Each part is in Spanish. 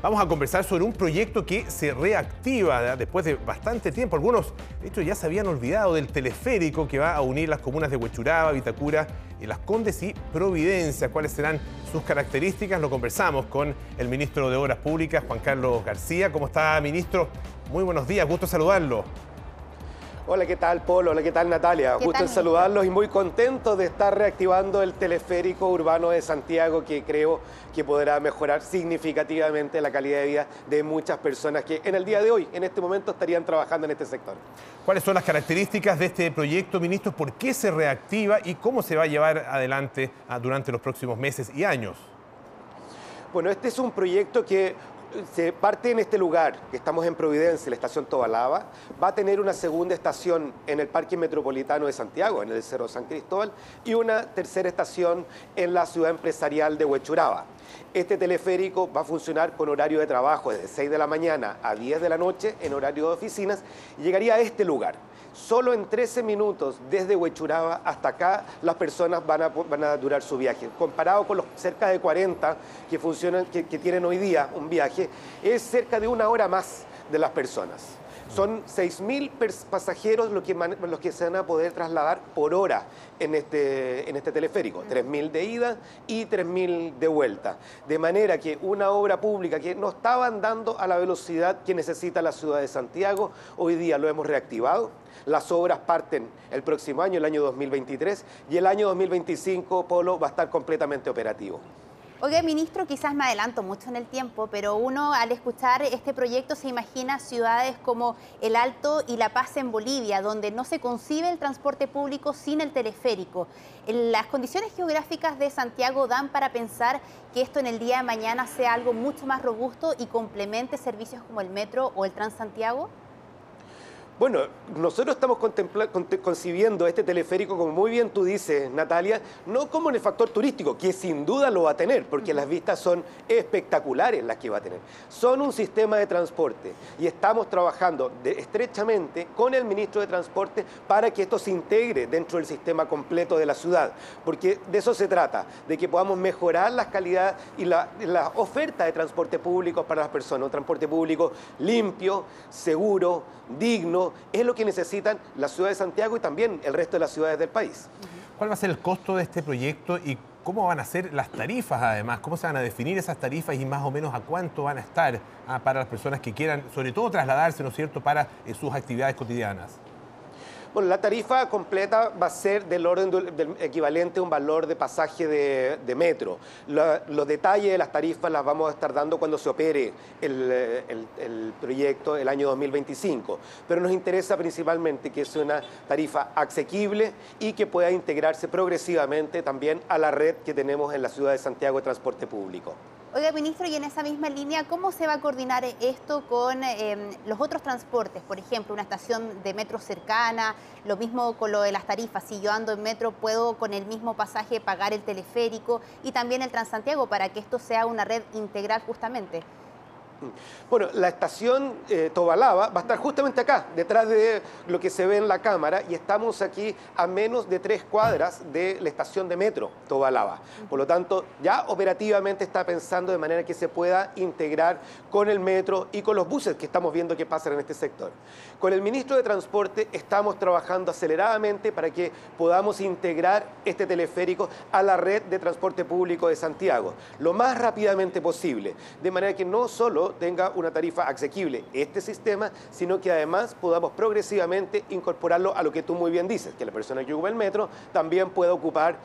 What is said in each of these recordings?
Vamos a conversar sobre un proyecto que se reactiva después de bastante tiempo. Algunos, de hecho, ya se habían olvidado del teleférico que va a unir las comunas de Huechuraba, Vitacura, Las Condes y Providencia. ¿Cuáles serán sus características? Lo conversamos con el ministro de Obras Públicas, Juan Carlos García. ¿Cómo está, ministro? Muy buenos días, gusto saludarlo. Hola, ¿qué tal, Polo? Hola, ¿qué tal, Natalia? Gusto en saludarlos y muy contento de estar reactivando el teleférico urbano de Santiago que creo que podrá mejorar significativamente la calidad de vida de muchas personas que en el día de hoy, en este momento, estarían trabajando en este sector. ¿Cuáles son las características de este proyecto, ministro? ¿Por qué se reactiva y cómo se va a llevar adelante ah, durante los próximos meses y años? Bueno, este es un proyecto que se parte en este lugar, que estamos en Providencia, la estación Tobalaba, va a tener una segunda estación en el Parque Metropolitano de Santiago, en el Cerro San Cristóbal, y una tercera estación en la ciudad empresarial de Huechuraba. Este teleférico va a funcionar con horario de trabajo desde 6 de la mañana a 10 de la noche en horario de oficinas y llegaría a este lugar. Solo en 13 minutos desde Huechuraba hasta acá las personas van a, durar su viaje. Comparado con los cerca de 40 que, funcionan, que tienen hoy día un viaje, es cerca de una hora más de las personas. Son 6.000 pasajeros los que, los que se van a poder trasladar por hora en este, en este teleférico, 3.000 de ida y 3.000 de vuelta. De manera que una obra pública que no estaba andando a la velocidad que necesita la ciudad de Santiago, hoy día lo hemos reactivado. Las obras parten el próximo año, el año 2023, y el año 2025 Polo va a estar completamente operativo. Oiga, ministro, quizás me adelanto mucho en el tiempo, pero uno al escuchar este proyecto se imagina ciudades como El Alto y La Paz en Bolivia, donde no se concibe el transporte público sin el teleférico. ¿Las condiciones geográficas de Santiago dan para pensar que esto en el día de mañana sea algo mucho más robusto y complemente servicios como el metro o el Transantiago? Bueno, nosotros estamos concibiendo este teleférico, como muy bien tú dices, Natalia, no como en el factor turístico, que sin duda lo va a tener, porque las vistas son espectaculares las que va a tener. Son un sistema de transporte y estamos trabajando estrechamente con el ministro de Transporte para que esto se integre dentro del sistema completo de la ciudad, porque de eso se trata, de que podamos mejorar la calidad y la, la oferta de transporte público para las personas, un transporte público limpio, seguro, digno, es lo que necesitan la ciudad de Santiago y también el resto de las ciudades del país. ¿Cuál va a ser el costo de este proyecto y cómo van a ser las tarifas además? ¿Cómo se van a definir esas tarifas y más o menos a cuánto van a estar ah, para las personas que quieran, sobre todo trasladarse, ¿no es cierto?, para eh, sus actividades cotidianas. Bueno, la tarifa completa va a ser del orden del, equivalente a un valor de pasaje de, metro. los detalles de las tarifas las vamos a estar dando cuando se opere el, proyecto el año 2025. Pero nos interesa principalmente que sea una tarifa asequible y que pueda integrarse progresivamente también a la red que tenemos en la ciudad de Santiago de transporte público. Oiga, ministro, y en esa misma línea, ¿cómo se va a coordinar esto con em, los otros transportes? Por ejemplo, una estación de metro cercana, lo mismo con lo de las tarifas. Si yo ando en metro, puedo con el mismo pasaje pagar el teleférico y también el Transantiago para que esto sea una red integral justamente. Bueno, la estación eh, Tobalaba va a estar justamente acá, detrás de lo que se ve en la cámara, y estamos aquí a menos de tres cuadras de la estación de metro Tobalaba. Por lo tanto, ya operativamente está pensando de manera que se pueda integrar con el metro y con los buses que estamos viendo que pasan en este sector. Con el ministro de Transporte estamos trabajando aceleradamente para que podamos integrar este teleférico a la red de transporte público de Santiago, lo más rápidamente posible, de manera que no solo tenga una tarifa asequible este sistema, sino que además podamos progresivamente incorporarlo a lo que tú muy bien dices, que la persona que ocupa el metro también pueda ocupar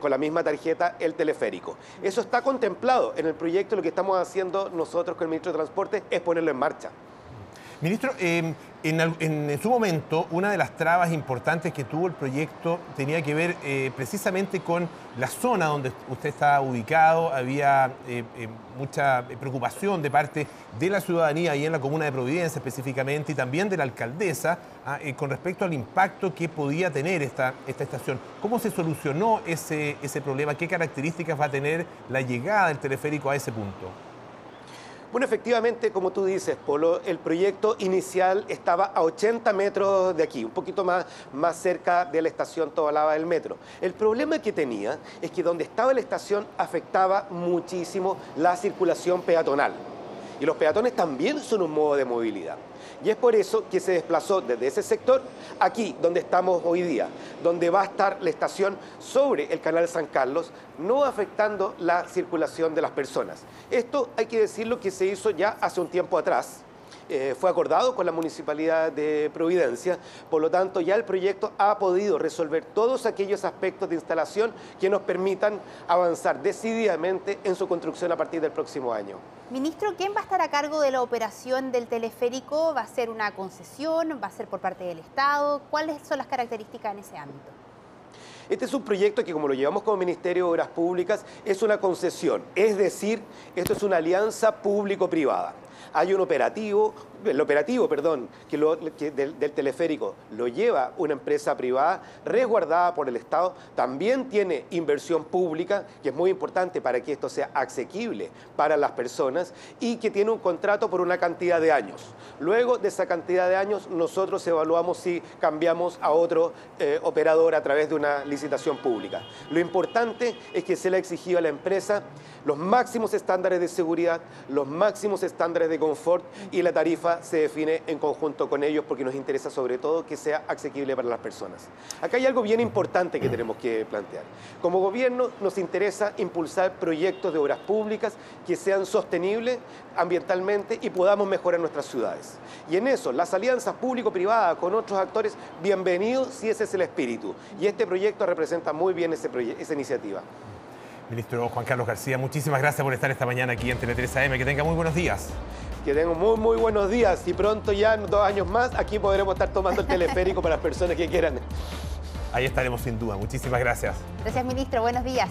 con la misma tarjeta el teleférico. Eso está contemplado en el proyecto, lo que estamos haciendo nosotros con el ministro de Transporte es ponerlo en marcha. Ministro, em, en, su momento, una de las trabas importantes que tuvo el proyecto tenía que ver eh, precisamente con la zona donde usted está ubicado. Había eh, eh, mucha preocupación de parte de la ciudadanía y en la comuna de Providencia específicamente y también de la alcaldesa ah, con respecto al impacto que podía tener esta, esta estación. ¿Cómo se solucionó ese, ese problema? ¿Qué características va a tener la llegada del teleférico a ese punto? Bueno, efectivamente, como tú dices, Polo, el proyecto inicial estaba a 80 metros de aquí, un poquito más, más cerca de la estación Tobalaba del metro. El problema que tenía es que donde estaba la estación afectaba muchísimo la circulación peatonal. Y los peatones también son un modo de movilidad. Y es por eso que se desplazó desde ese sector aquí, donde estamos hoy día, donde va a estar la estación sobre el canal San Carlos, no afectando la circulación de las personas. Esto hay que decirlo que se hizo ya hace un tiempo atrás eh, fue acordado con la Municipalidad de Providencia, por lo tanto ya el proyecto ha podido resolver todos aquellos aspectos de instalación que nos permitan avanzar decididamente en su construcción a partir del próximo año. Ministro, ¿quién va a estar a cargo de la operación del teleférico? ¿Va a ser una concesión? ¿Va a ser por parte del Estado? ¿Cuáles son las características en ese ámbito? Este es un proyecto que, como lo llevamos como Ministerio de Obras Públicas, es una concesión, es decir, esto es una alianza público-privada hay un operativo, el operativo, perdón, que, del, teleférico lo lleva una empresa privada resguardada por el Estado, también tiene inversión pública, que es muy importante para que esto sea asequible para las personas y que tiene un contrato por una cantidad de años. Luego de esa cantidad de años, nosotros evaluamos si cambiamos a otro eh, operador a través de una licitación pública. Lo importante es que se le ha exigido a la empresa los máximos estándares de seguridad, los máximos estándares de confort y la tarifa se define en conjunto con ellos porque nos interesa sobre todo que sea asequible para las personas. Acá hay algo bien importante que tenemos que plantear. Como gobierno nos interesa impulsar proyectos de obras públicas que sean sostenibles ambientalmente y podamos mejorar nuestras ciudades. Y en eso, las alianzas público-privadas con otros actores, bienvenidos si ese es el espíritu. Y este proyecto representa muy bien ese esa iniciativa. Ministro Juan Carlos García, muchísimas gracias por estar esta mañana aquí en Tele 3 AM. Que tenga muy buenos días. Que tenga muy, muy buenos días y pronto ya, en dos años más, aquí podremos estar tomando el teleférico para las personas que quieran. Ahí estaremos sin duda. Muchísimas gracias. Gracias, ministro. Buenos días.